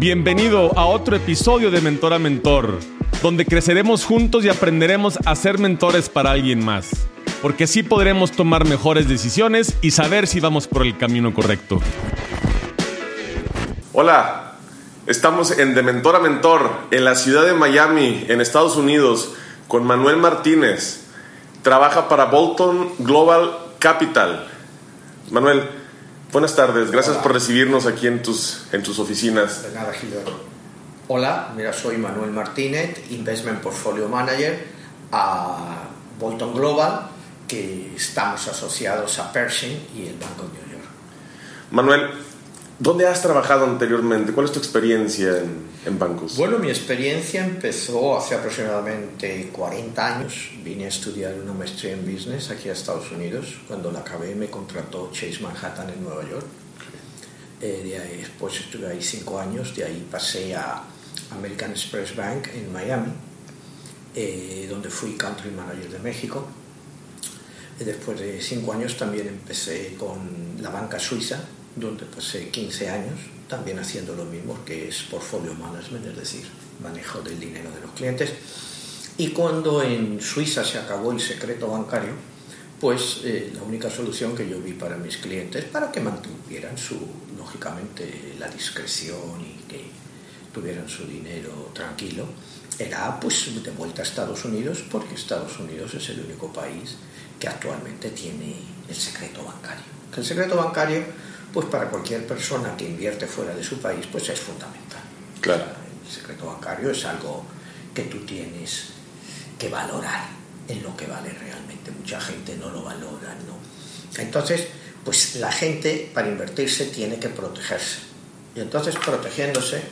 Bienvenido a otro episodio de Mentor a Mentor, donde creceremos juntos y aprenderemos a ser mentores para alguien más, porque así podremos tomar mejores decisiones y saber si vamos por el camino correcto. Hola, estamos en De Mentor a Mentor, en la ciudad de Miami, en Estados Unidos, con Manuel Martínez. Trabaja para Bolton Global Capital. Manuel, buenas tardes. Gracias Hola. por recibirnos aquí en tus, en tus oficinas. De nada, Gilberto. Hola, mira, soy Manuel Martínez, Investment Portfolio Manager a Bolton Global, que estamos asociados a Pershing y el Banco de New York. Manuel, ¿dónde has trabajado anteriormente? ¿Cuál es tu experiencia en, en bancos? Bueno, mi experiencia empezó hace aproximadamente 40 años. Vine a estudiar una maestría en business aquí a Estados Unidos. Cuando la acabé me contrató Chase Manhattan en Nueva York. Eh, de ahí, después estuve ahí cinco años, de ahí pasé a American Express Bank en Miami, eh, donde fui country manager de México. Y después de cinco años también empecé con la banca suiza, donde pasé 15 años, también haciendo lo mismo, que es portfolio management, es decir, manejo del dinero de los clientes. Y cuando en Suiza se acabó el secreto bancario, pues eh, la única solución que yo vi para mis clientes, para que mantuvieran su, lógicamente, la discreción y que tuvieran su dinero tranquilo, era pues de vuelta a Estados Unidos, porque Estados Unidos es el único país que actualmente tiene el secreto bancario. El secreto bancario, pues para cualquier persona que invierte fuera de su país, pues es fundamental. Claro. El secreto bancario es algo que tú tienes que valorar en lo que vale realmente. Mucha gente no lo valora, ¿no? Entonces, pues la gente para invertirse tiene que protegerse. Y entonces protegiéndose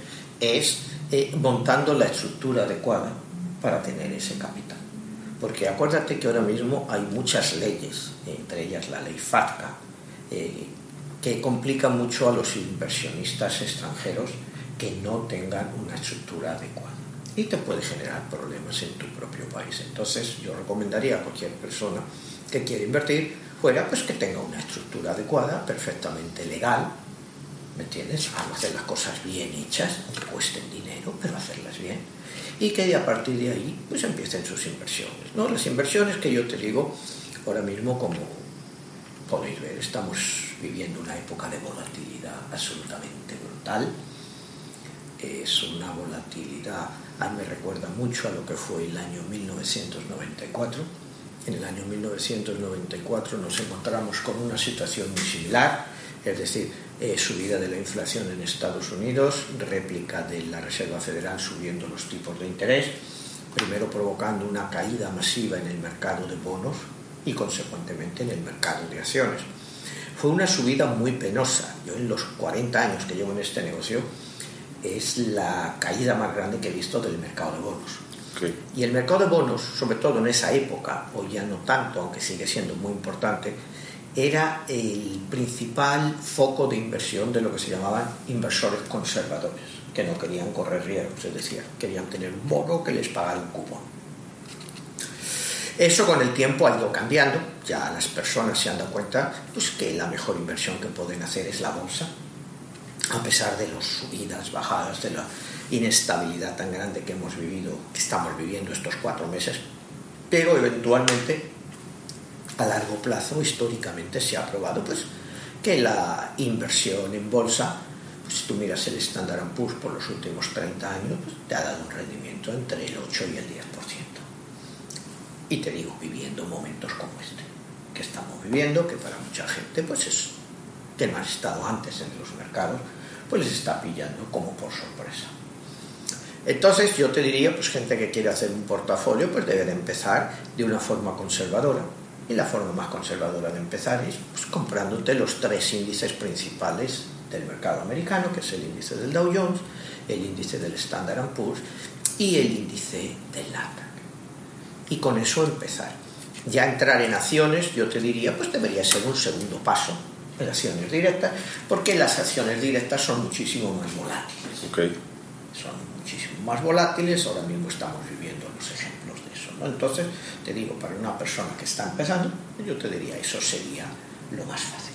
es eh, montando la estructura adecuada para tener ese capital. Porque acuérdate que ahora mismo hay muchas leyes, entre ellas la ley FATCA, eh, que complica mucho a los inversionistas extranjeros que no tengan una estructura adecuada y te puede generar problemas en tu propio país. Entonces yo recomendaría a cualquier persona que quiera invertir fuera pues que tenga una estructura adecuada, perfectamente legal, ¿me entiendes? Vamos a hacer las cosas bien hechas, que cuesten dinero, pero hacerlas bien. Y que a partir de ahí pues empiecen sus inversiones. ¿no? Las inversiones que yo te digo ahora mismo como podéis ver, estamos viviendo una época de volatilidad absolutamente brutal. Es una volatilidad, a mí me recuerda mucho a lo que fue el año 1994. En el año 1994 nos encontramos con una situación muy similar, es decir, eh, subida de la inflación en Estados Unidos, réplica de la Reserva Federal subiendo los tipos de interés, primero provocando una caída masiva en el mercado de bonos y consecuentemente en el mercado de acciones. Fue una subida muy penosa. Yo en los 40 años que llevo en este negocio es la caída más grande que he visto del mercado de bonos. Y el mercado de bonos, sobre todo en esa época, hoy ya no tanto, aunque sigue siendo muy importante, era el principal foco de inversión de lo que se llamaban inversores conservadores, que no querían correr riesgos, es decir, querían tener un bono que les pagara un cupón. Eso con el tiempo ha ido cambiando, ya las personas se han dado cuenta pues, que la mejor inversión que pueden hacer es la bolsa, a pesar de las subidas, bajadas, de la inestabilidad tan grande que hemos vivido, que estamos viviendo estos cuatro meses, pero eventualmente a largo plazo históricamente se ha probado pues que la inversión en bolsa pues, si tú miras el Standard Poor's por los últimos 30 años pues, te ha dado un rendimiento entre el 8 y el 10% y te digo viviendo momentos como este que estamos viviendo que para mucha gente pues es que no ha estado antes en los mercados pues les está pillando como por sorpresa entonces yo te diría, pues gente que quiere hacer un portafolio, pues debe de empezar de una forma conservadora. Y la forma más conservadora de empezar es pues, comprándote los tres índices principales del mercado americano, que es el índice del Dow Jones, el índice del Standard Poor's y el índice del Nasdaq. Y con eso empezar. Ya entrar en acciones, yo te diría, pues debería ser un segundo paso en acciones directas, porque las acciones directas son muchísimo más volátiles Ok. son muchísimo más volátiles, ahora mismo estamos viviendo los ejemplos de eso. ¿no? Entonces, te digo, para una persona que está empezando, yo te diría, eso sería lo más fácil.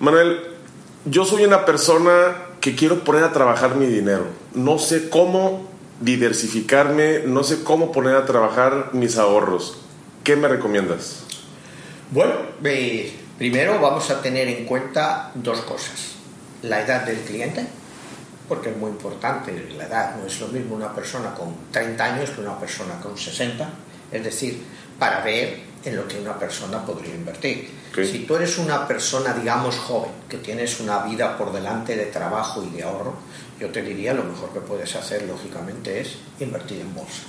Manuel, yo soy una persona que quiero poner a trabajar mi dinero. No sé cómo diversificarme, no sé cómo poner a trabajar mis ahorros. ¿Qué me recomiendas? Bueno, eh, primero vamos a tener en cuenta dos cosas. La edad del cliente, porque es muy importante la edad. No es lo mismo una persona con 30 años que una persona con 60. Es decir, para ver en lo que una persona podría invertir. Si tú eres una persona, digamos, joven, que tienes una vida por delante de trabajo y de ahorro, yo te diría lo mejor que puedes hacer, lógicamente, es invertir en bolsa.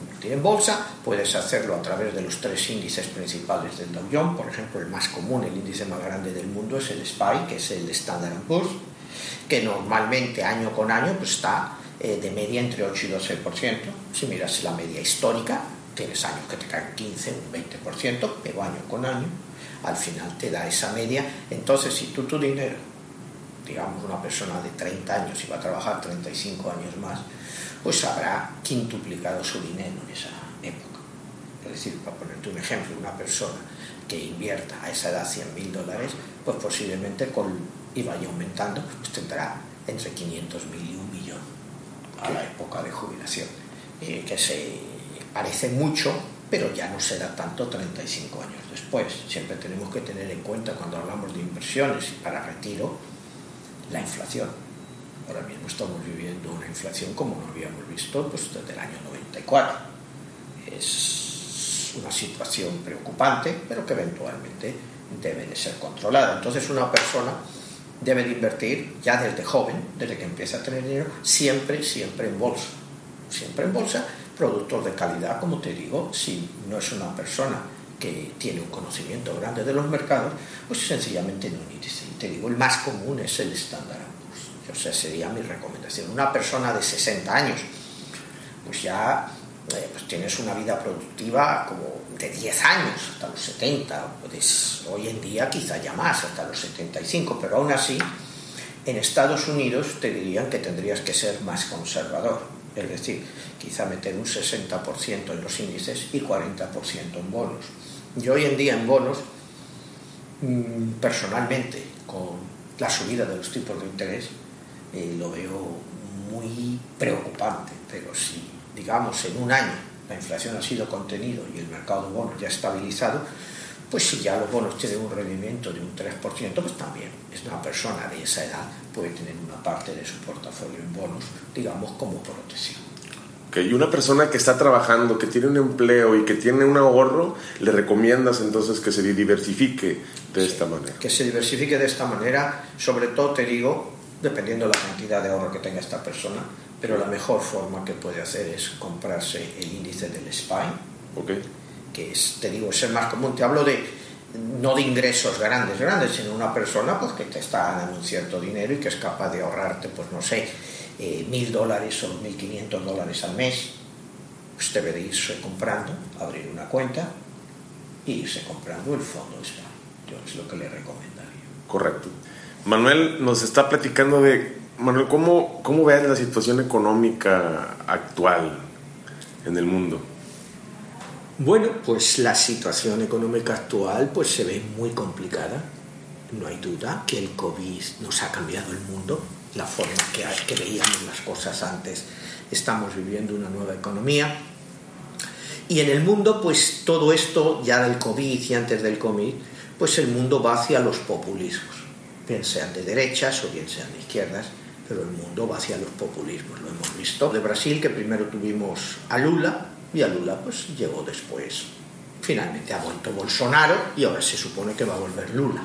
Invertir en bolsa puedes hacerlo a través de los tres índices principales del Dow Jones. Por ejemplo, el más común, el índice más grande del mundo es el SPY, que es el Standard Poor's, que normalmente año con año pues, está eh, de media entre 8 y 12%. Si miras la media histórica, tienes años que te caen 15, un 20%, pero año con año, al final te da esa media. Entonces, si tú tu dinero, digamos una persona de 30 años y va a trabajar 35 años más, pues habrá quintuplicado su dinero en esa época. Es decir, para ponerte un ejemplo, una persona que invierta a esa edad 100 mil dólares, pues posiblemente con, y vaya aumentando, pues tendrá entre 500 mil y un millón a la época de jubilación. Eh, que se parece mucho, pero ya no será tanto 35 años después. Siempre tenemos que tener en cuenta cuando hablamos de inversiones para retiro la inflación. Ahora mismo estamos viviendo una inflación como no habíamos visto pues, desde el año 94. Es una situación preocupante, pero que eventualmente debe de ser controlada. Entonces una persona debe de invertir ya desde joven, desde que empieza a tener dinero, siempre, siempre en bolsa. Siempre en bolsa productos de calidad, como te digo, si no es una persona que tiene un conocimiento grande de los mercados, pues sencillamente no índice. te digo, el más común es el estándar O sea, sería mi recomendación. Una persona de 60 años, pues ya eh, pues tienes una vida productiva como de 10 años, hasta los 70, pues hoy en día quizá ya más, hasta los 75, pero aún así, en Estados Unidos te dirían que tendrías que ser más conservador es decir, quizá meter un 60% en los índices y 40% en bonos. Yo hoy en día en bonos, mm, personalmente, con la subida de los tipos de interés, eh, lo veo muy preocupante, pero si, digamos, en un año la inflación ha sido contenido y el mercado de bonos ya estabilizado, pues si ya los bonos tienen un rendimiento de un 3%, pues también es una persona de esa edad puede tener una parte de su portafolio en bonos, digamos, como protección. Okay. Y una persona que está trabajando, que tiene un empleo y que tiene un ahorro, ¿le recomiendas entonces que se diversifique de esta manera? Que se diversifique de esta manera, sobre todo te digo, dependiendo de la cantidad de ahorro que tenga esta persona, pero la mejor forma que puede hacer es comprarse el índice del SPY. Okay que es, te digo, es el más común. Te hablo de no de ingresos grandes, grandes, sino una persona pues, que te está dando un cierto dinero y que es capaz de ahorrarte, pues no sé, eh, mil dólares o mil quinientos dólares al mes, pues debe de irse comprando, abrir una cuenta y irse comprando el fondo de Yo es lo que le recomendaría. Correcto. Manuel nos está platicando de, Manuel, ¿cómo, cómo ves la situación económica actual en el mundo? Bueno, pues la situación económica actual pues se ve muy complicada. No hay duda que el COVID nos ha cambiado el mundo, la forma que, que veíamos las cosas antes. Estamos viviendo una nueva economía. Y en el mundo, pues todo esto, ya del COVID y antes del COVID, pues el mundo va hacia los populismos, bien sean de derechas o bien sean de izquierdas, pero el mundo va hacia los populismos. Lo hemos visto de Brasil, que primero tuvimos a Lula, y a Lula pues llegó después. Finalmente ha vuelto Bolsonaro y ahora se supone que va a volver Lula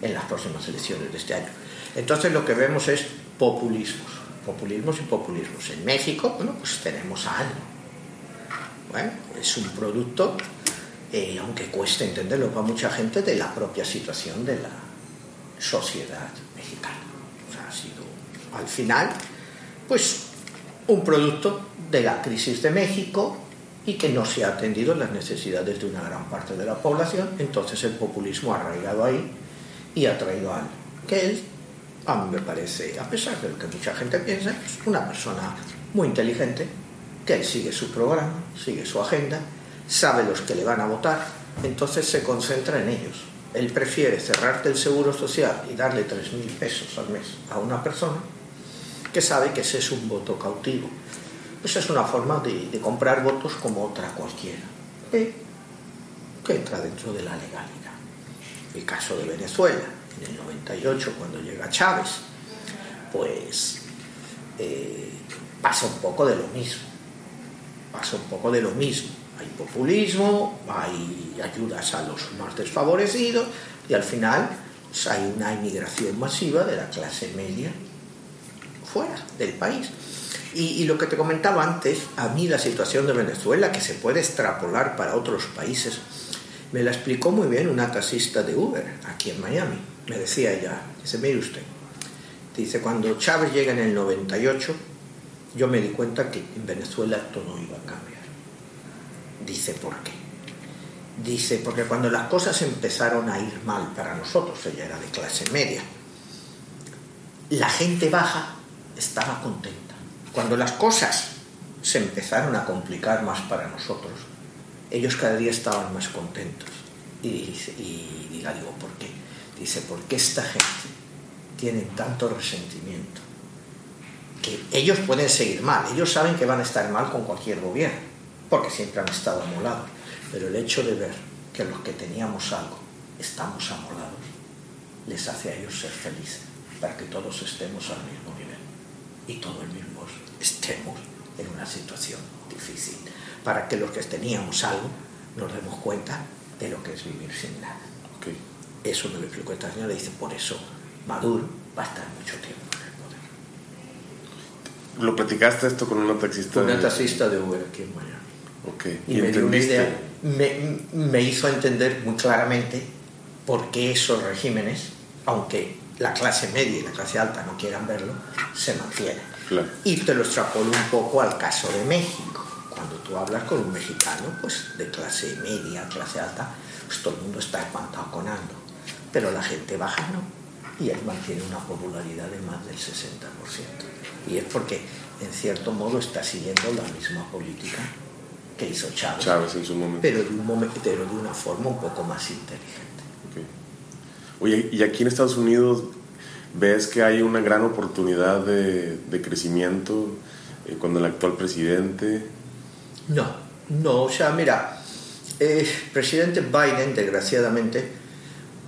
en las próximas elecciones de este año. Entonces lo que vemos es populismos, populismos y populismos. En México, bueno, pues tenemos a ANLO. Bueno, es un producto, eh, aunque cueste entenderlo para mucha gente, de la propia situación de la sociedad mexicana. O sea, ha sido al final, pues un producto de la crisis de México y que no se ha atendido las necesidades de una gran parte de la población, entonces el populismo ha arraigado ahí y ha traído a que él, a mí me parece, a pesar de lo que mucha gente piensa, es una persona muy inteligente, que él sigue su programa, sigue su agenda, sabe los que le van a votar, entonces se concentra en ellos. Él prefiere cerrarte el seguro social y darle 3.000 pesos al mes a una persona que sabe que ese es un voto cautivo. Esa es una forma de, comprar votos como otra cualquiera, que entra dentro de la legalidad. El caso de Venezuela, en el 98, cuando llega Chávez, pues eh, pasa un poco de lo mismo. Pasa un poco de lo mismo. Hay populismo, hay ayudas a los más desfavorecidos y al final pues, hay una inmigración masiva de la clase media fuera del país. Y, lo que te comentaba antes, a mí la situación de Venezuela, que se puede extrapolar para otros países, me la explicó muy bien una taxista de Uber aquí en Miami. Me decía ella, dice, mire usted, dice, cuando Chávez llega en el 98, yo me di cuenta que en Venezuela esto no iba a cambiar. Dice, ¿por qué? Dice, porque cuando las cosas empezaron a ir mal para nosotros, ella era de clase media, la gente baja estaba contenta. Cuando las cosas se empezaron a complicar más para nosotros, ellos cada día estaban más contentos. Y, y, digo, ¿por qué? Dice, porque esta gente tiene tanto resentimiento que ellos pueden seguir mal, ellos saben que van a estar mal con cualquier gobierno, porque siempre han estado amolados, pero el hecho de ver que los que teníamos algo estamos amolados, les hace a ellos ser felices, para que todos estemos al mismo nivel y todos mismos estemos en una situación difícil para que los que teníamos algo nos demos cuenta de lo que es vivir sin nada. Eso me lo explicó esta señora y dice, por eso Maduro va a estar mucho tiempo en el poder. ¿Lo platicaste esto con una taxista? Con una taxista de Uber aquí en Miami. Y, me dio una idea, me, me hizo entender muy claramente por qué esos regímenes, aunque la clase media y la clase alta no quieran verlo, se mantienen. Y te lo extrapolo un poco al caso de México cuando tú hablas con un mexicano, pues de clase media, clase alta, pues todo el mundo está espantado con. Pero la gente baja no. Y él mantiene una popularidad de más del 60%. Y es porque, en cierto modo, está siguiendo la misma política que hizo Chávez. Chávez en su momento. Pero de, un momento, pero de una forma un poco más inteligente. Oye, y aquí en Estados Unidos ves que hay una gran oportunidad de, de crecimiento eh, con el actual presidente. No, no, o sea, mira, el presidente Biden, desgraciadamente,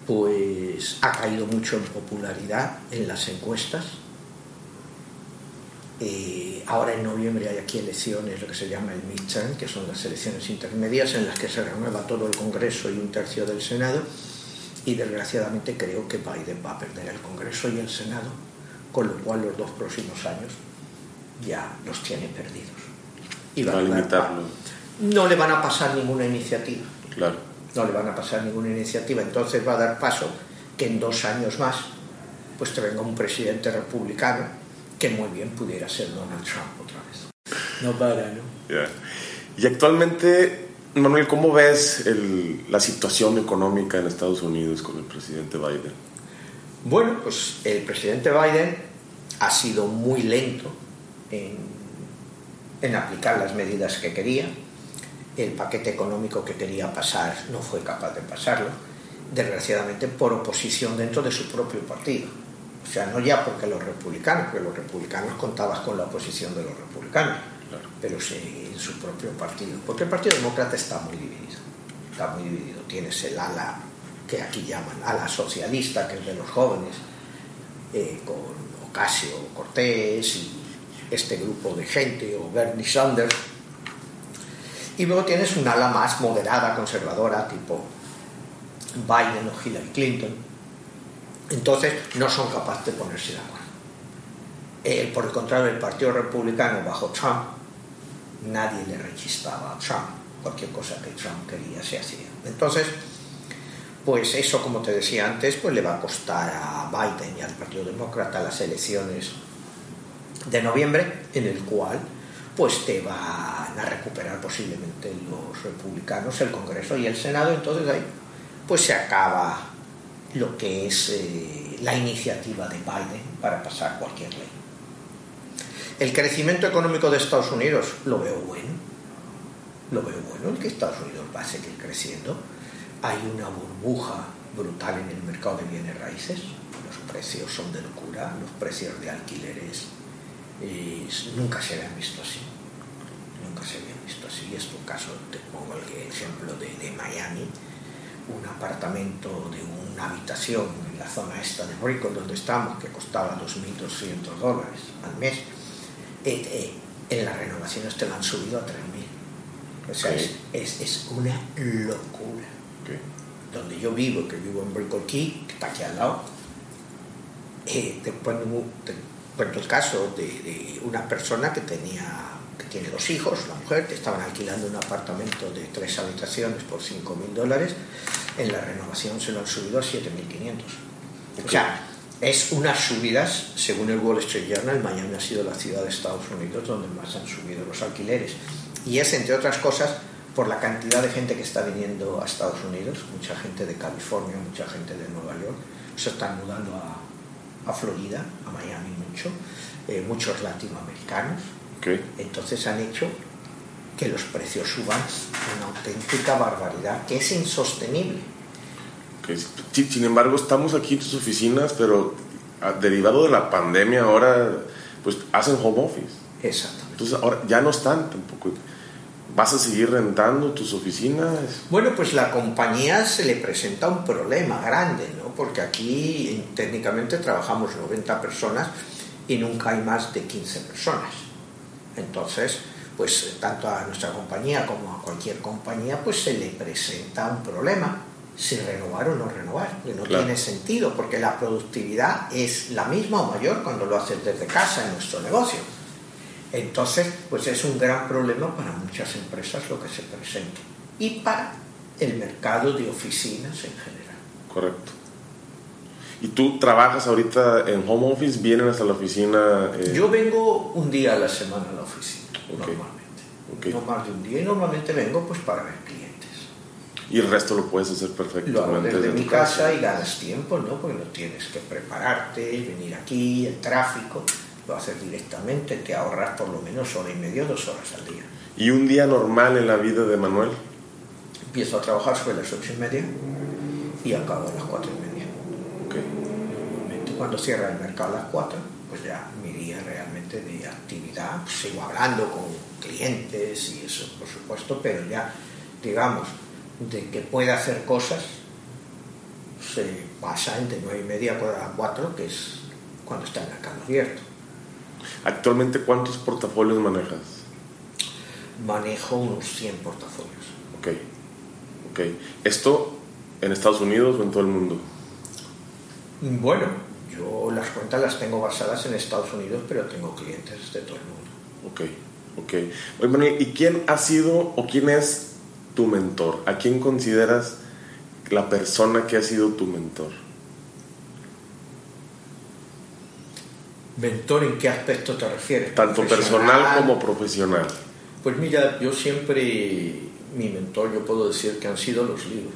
pues ha caído mucho en popularidad en las encuestas. Eh, ahora en noviembre hay aquí elecciones, lo que se llama el midterm, que son las elecciones intermedias en las que se renueva todo el Congreso y un tercio del Senado. Y desgraciadamente creo que Biden va a perder el Congreso y el Senado, con lo cual los dos próximos años ya los tiene perdidos y va a limitarlo. No le van a pasar ninguna iniciativa. Claro. No le van a pasar ninguna iniciativa. Entonces va a dar paso que en dos años más pues te venga un presidente republicano que muy bien pudiera ser Donald Trump otra vez. No para, ¿no? Y actualmente, Manuel, ¿cómo ves la situación económica en Estados Unidos con el presidente Biden? Bueno, pues el presidente Biden ha sido muy lento en en aplicar las medidas que quería. El paquete económico que quería pasar no fue capaz de pasarlo, desgraciadamente por oposición dentro de su propio partido. O sea, no ya porque los republicanos, porque los republicanos contaban con la oposición de los republicanos, pero sí su propio partido. Porque el Partido Demócrata está muy dividido. Está muy dividido. Tienes el ala que aquí llaman ala socialista, que es de los jóvenes, eh, con Ocasio Cortés y este grupo de gente o Bernie Sanders. Y luego tienes un ala más moderada, conservadora, tipo Biden o Hillary Clinton. Entonces no son capaces de ponerse de acuerdo. Eh, por el contrario, el Partido Republicano bajo Trump, nadie le rechistaba a Trump. Cualquier cosa que Trump quería se hacía. Entonces, pues eso, como te decía antes, pues le va a costar a Biden y al Partido Demócrata las elecciones de noviembre, en el cual pues te van a recuperar posiblemente los republicanos, el Congreso y el Senado, entonces ahí pues se acaba lo que es eh, la iniciativa de Biden para pasar cualquier ley. El crecimiento económico de Estados Unidos lo veo bueno, lo veo bueno, el que Estados Unidos va a seguir creciendo. Hay una burbuja brutal en el mercado de bienes raíces, los precios son de locura, los precios de alquileres y nunca se habían visto así. Nunca se habían visto así. Es tu caso, te pongo el ejemplo de, de Miami, un apartamento de una habitación en la zona esta de Brickell donde estamos, que costaba 2.200 dólares al mes, eh, eh, en las renovaciones te lo han subido a 3.000. O sea, Ok. es, es una locura. Donde yo vivo, que vivo en Key, que está aquí al lado, eh, te, pongo, te cuento el caso de, de una persona que tenía que tiene dos hijos, la mujer, que estaban alquilando un apartamento de tres habitaciones por 5.000 dólares, en la renovación se lo han subido a 7.500. O sea, es unas subidas, según el Wall Street Journal, Miami ha sido la ciudad de Estados Unidos donde más han subido los alquileres. Y es, entre otras cosas, por la cantidad de gente que está viniendo a Estados Unidos, mucha gente de California, mucha gente de Nueva York, se están mudando a, a Florida, a Miami mucho, eh, muchos latinoamericanos. Ok. Entonces han hecho que los precios suban una auténtica barbaridad, que es insostenible. Sin embargo, estamos aquí en tus oficinas, pero ah, derivado de la pandemia ahora, pues hacen home office. Exactamente. Entonces ahora ya no están tampoco. ¿Vas a seguir rentando tus oficinas? Bueno, pues la compañía se le presenta un problema grande, ¿no? Porque aquí técnicamente trabajamos 90 personas y nunca hay más de 15 personas. Entonces, pues tanto a nuestra compañía como a cualquier compañía, pues se le presenta un problema si renovar o no renovar, que no Claro. tiene sentido, porque la productividad es la misma o mayor cuando lo haces desde casa en nuestro negocio. Entonces, pues es un gran problema para muchas empresas lo que se presenta y para el mercado de oficinas en general. Correcto. ¿Y tú trabajas ahorita en home office? ¿Vienen hasta la oficina? eh, Yo vengo un día a la semana a la oficina, normalmente. No más de un día y normalmente vengo pues para ver clientes. Y el resto lo puedes hacer Lo perfectamente desde desde mi tu casa y ganas tiempo, ¿no? Porque no tienes que prepararte, venir aquí, el tráfico, lo haces directamente, te ahorras por lo menos hora y media, dos horas al día. ¿Y un día normal en la vida de Manuel? Empiezo a trabajar sobre las ocho y media y acabo a las cuatro y media. Ok. Normalmente cuando cierra el mercado a las 4, pues ya mi día realmente de actividad, pues sigo hablando con clientes y eso, por supuesto, pero ya, digamos, de que pueda hacer cosas, se pasa entre 9 y media a 4, que es cuando está el mercado abierto. ¿Actualmente cuántos portafolios manejas? Manejo unos 100 portafolios. Ok. Ok. ¿Esto en Estados Unidos o en todo el mundo? Bueno, yo las cuentas las tengo basadas en Estados Unidos, pero tengo clientes de todo el mundo. Ok. Ok. Manuel, ¿y quién ha sido o quién es tu mentor? ¿A quién consideras la persona que ha sido tu mentor? ¿Mentor en qué aspecto te refieres? Tanto personal como profesional. Pues mira, yo siempre, mi mentor, yo puedo decir que han sido los libros.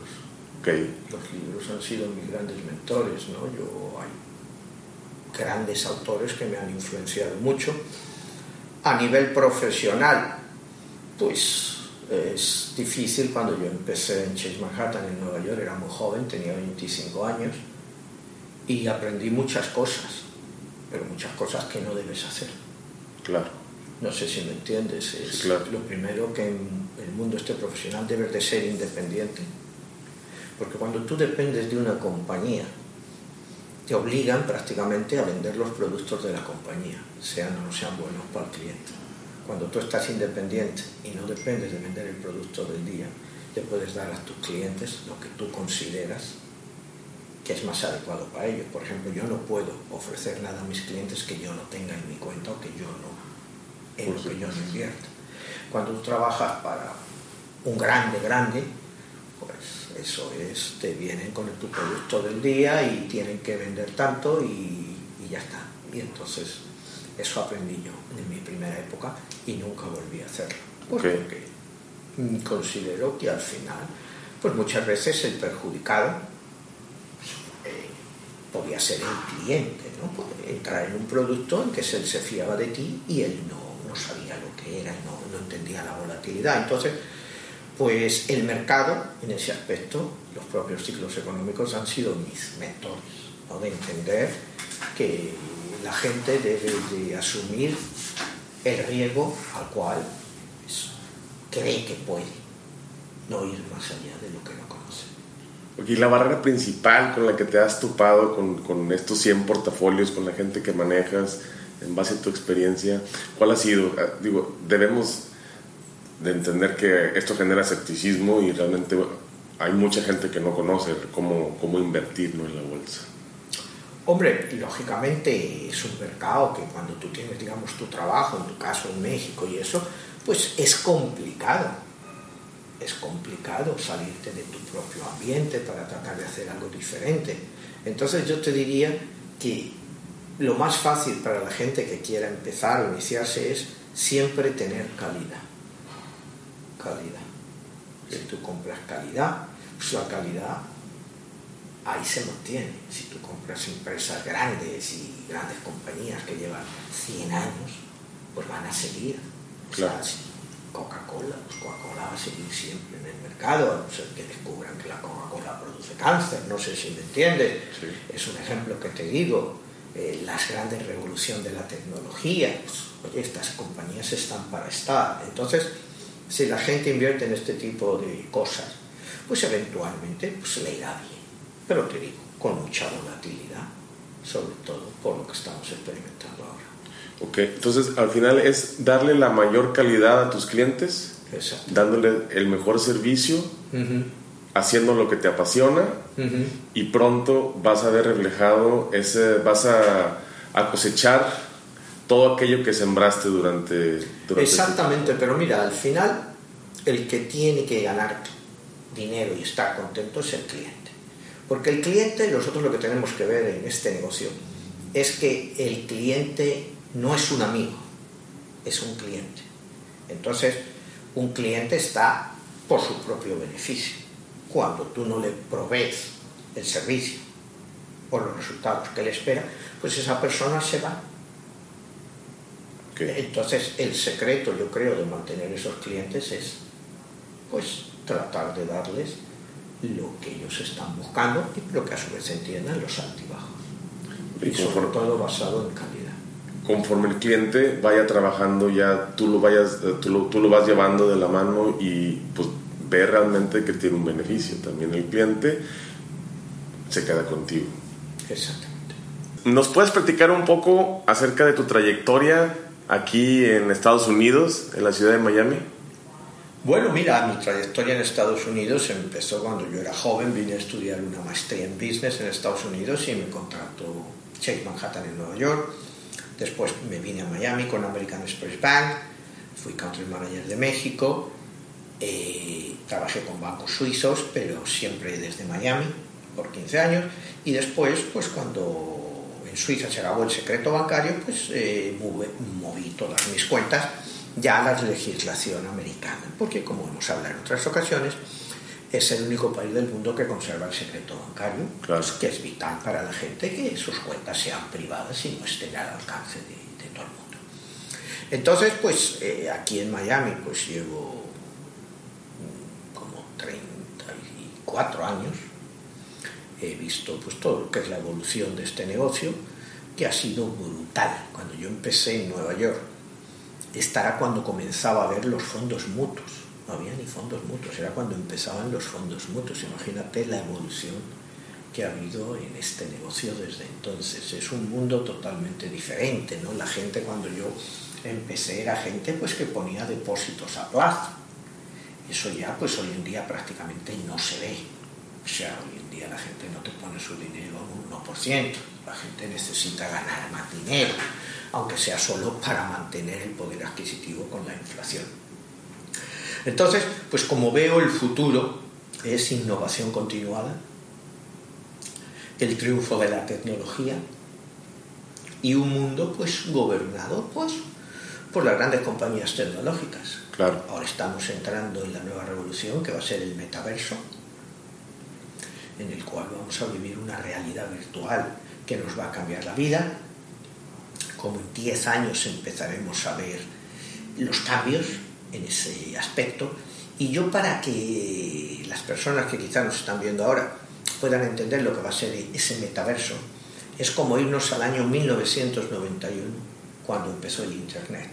Ok. Los libros han sido mis grandes mentores, ¿no? Yo hay grandes autores que me han influenciado mucho. A nivel profesional, pues es difícil cuando yo empecé en Chase Manhattan en Nueva York, era muy joven, tenía 25 años y aprendí muchas cosas, pero muchas cosas que no debes hacer. Claro. No sé si me entiendes. Es Sí, claro. lo primero que en el mundo este profesional debes de ser independiente. Porque cuando tú dependes de una compañía, te obligan prácticamente a vender los productos de la compañía, sean o no sean buenos para el cliente. Cuando tú estás independiente y no dependes de vender el producto del día, te puedes dar a tus clientes lo que tú consideras que es más adecuado para ellos. Por ejemplo, yo no puedo ofrecer nada a mis clientes que yo no tenga en mi cuenta o que yo no, en Por lo que yo no invierto. Cuando tú trabajas para un grande, grande, pues eso es, te vienen con tu producto del día y tienen que vender tanto y, y ya está. Y entonces eso aprendí yo en mi primera época y nunca volví a hacerlo. Pues Ok. porque mm, considero que al final, pues muchas veces el perjudicado eh, podía ser el cliente, ¿no? Entrar en un producto en que él se fiaba de ti y él no, no sabía lo que era, no, no entendía la volatilidad. Entonces, pues el mercado, en ese aspecto, los propios ciclos económicos han sido mis mentores, ¿no? de entender que la gente debe de asumir el riesgo al cual cree que puede, no ir más allá de lo que no conoce. Y la barrera principal con la que te has topado con, con, estos 100 portafolios, con la gente que manejas, en base a tu experiencia, ¿cuál ha sido? Ah, digo, debemos de entender que esto genera escepticismo y realmente hay mucha gente que no conoce cómo, cómo invertir en la bolsa. Hombre, lógicamente es un mercado que cuando tú tienes, digamos, tu trabajo, en tu caso en México y eso, pues es complicado. Es complicado salirte de tu propio ambiente para tratar de hacer algo diferente. Entonces yo te diría que lo más fácil para la gente que quiera empezar o iniciarse es siempre tener calidad. Calidad. Si tú compras calidad, pues la calidad ahí se mantiene. Si tú compras empresas grandes y grandes compañías que llevan 100 años, pues van a seguir. Claro. Coca-Cola, pues Coca-Cola va a seguir siempre en el mercado, a no ser que descubran que la Coca-Cola produce cáncer, no sé si me entiendes. Es un ejemplo que te digo. Eh, las grandes revoluciones de la tecnología, pues, oye, estas compañías están para estar. Entonces, si la gente invierte en este tipo de cosas, pues eventualmente pues, le irá bien pero te digo, con mucha volatilidad, sobre todo por lo que estamos experimentando ahora. Ok, entonces al final es darle la mayor calidad a tus clientes, dándole el mejor servicio, haciendo lo que te apasiona y pronto vas a ver reflejado ese, vas a, cosechar todo aquello que sembraste durante... durante Exactamente, pero mira, al final el que tiene que ganar dinero y estar contento es el cliente. Porque el cliente, nosotros lo que tenemos que ver en este negocio, es que el cliente no es un amigo, es un cliente. Entonces, un cliente está por su propio beneficio. Cuando tú no le provees el servicio o los resultados que le espera, pues esa persona se va. Entonces, el secreto, yo creo, de mantener esos clientes es, pues, tratar de darles lo que ellos están buscando y lo que a su vez entiendan los altibajos. Y, sobre todo basado en calidad. Conforme el cliente vaya trabajando ya, tú lo, vayas, tú lo, tú lo vas llevando de la mano y pues ve realmente que tiene un beneficio. También el cliente se queda contigo. Exactamente. ¿Nos puedes platicar un poco acerca de tu trayectoria aquí en Estados Unidos, en la ciudad de Miami? Bueno, mira, mi trayectoria en Estados Unidos empezó cuando yo era joven, vine a estudiar una maestría en business en Estados Unidos y me contrató Chase Manhattan en Nueva York. Después me vine a Miami con American Express Bank, fui country manager de México, eh, trabajé con bancos suizos, pero siempre desde Miami por 15 años y después, pues cuando en Suiza se acabó el secreto bancario, pues eh, moví todas mis cuentas ya la legislación americana, porque como hemos hablado en otras ocasiones, es el único país del mundo que conserva el secreto bancario, pues, que es vital para la gente que sus cuentas sean privadas y no estén al alcance de, todo el mundo. Entonces, pues eh, aquí en Miami, pues llevo como 34 años, he visto pues todo lo que es la evolución de este negocio, que ha sido brutal. Cuando yo empecé en Nueva York, estará cuando comenzaba a ver los fondos mutuos. No había ni fondos mutuos, era cuando empezaban los fondos mutuos. Imagínate la evolución que ha habido en este negocio desde entonces. Es un mundo totalmente diferente, ¿no? La gente cuando yo empecé era gente pues que ponía depósitos a plazo. Eso ya pues hoy en día prácticamente no se ve. O sea, hoy en día la gente no te pone su dinero a un 1%. La gente necesita ganar más dinero aunque sea solo para mantener el poder adquisitivo con la inflación. Entonces, pues como veo el futuro es innovación continuada, el triunfo de la tecnología y un mundo pues gobernado pues por las grandes compañías tecnológicas. Claro. Ahora estamos entrando en la nueva revolución que va a ser el metaverso, en el cual vamos a vivir una realidad virtual que nos va a cambiar la vida, como en 10 años empezaremos a ver los cambios en ese aspecto. Y yo para que las personas que quizás nos están viendo ahora puedan entender lo que va a ser ese metaverso, Es como irnos al año 1991, cuando empezó el Internet.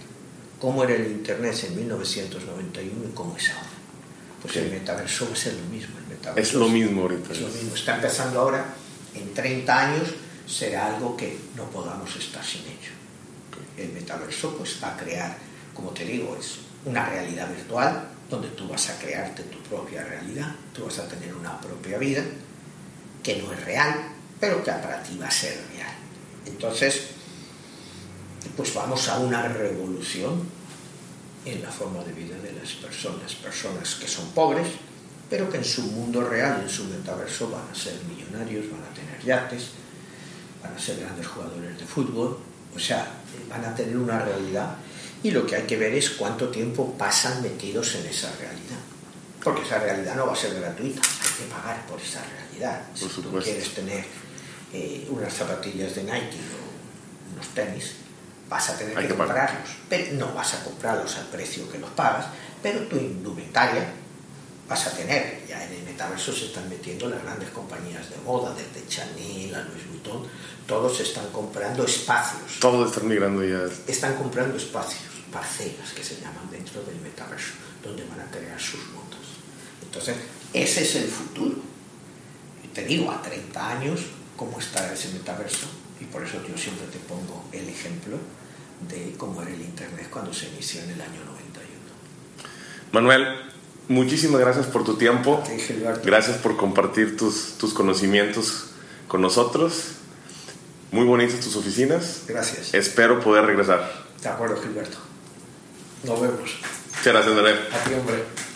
¿Cómo era el Internet en 1991 y cómo es ahora? Pues el metaverso va a ser lo mismo. Es lo mismo ahorita. Es lo mismo. Está empezando ahora. En 30 años será algo que no podamos estar sin ello. El metaverso pues va a crear, como te digo, es una realidad virtual donde tú vas a crearte tu propia realidad, tú vas a tener una propia vida que no es real, pero que para ti va a ser real. Entonces, pues vamos a una revolución en la forma de vida de las personas, personas que son pobres, pero que en su mundo real, en su metaverso, van a ser millonarios, van a tener yates, van a ser grandes jugadores de fútbol, o sea, van a tener una realidad y lo que hay que ver es cuánto tiempo pasan metidos en esa realidad. Porque esa realidad no va a ser gratuita, hay que pagar por esa realidad. si tú quieres tener eh, unas zapatillas de Nike o unos tenis, vas a tener que, comprarlos. Pero no vas a comprarlos al precio que los pagas, pero tu indumentaria vas a tener. Ya en el metaverso se están metiendo las grandes compañías de moda, desde Chanel a Louis Vuitton, todos están comprando espacios. Todos están migrando ya. Están comprando espacios, parcelas que se llaman dentro del metaverso, donde van a crear sus mundos. Entonces, ese es el futuro. Y te digo, a 30 años, ¿cómo estará ese metaverso? Y por eso yo siempre te pongo el ejemplo de cómo era el Internet cuando se inició en el año 91. Manuel, muchísimas gracias por tu tiempo. gracias por compartir tus, tus conocimientos con nosotros muy bonitas tus oficinas. Gracias. Espero poder regresar. De acuerdo, Gilberto. Nos vemos. Muchas gracias, André. A ti, hombre.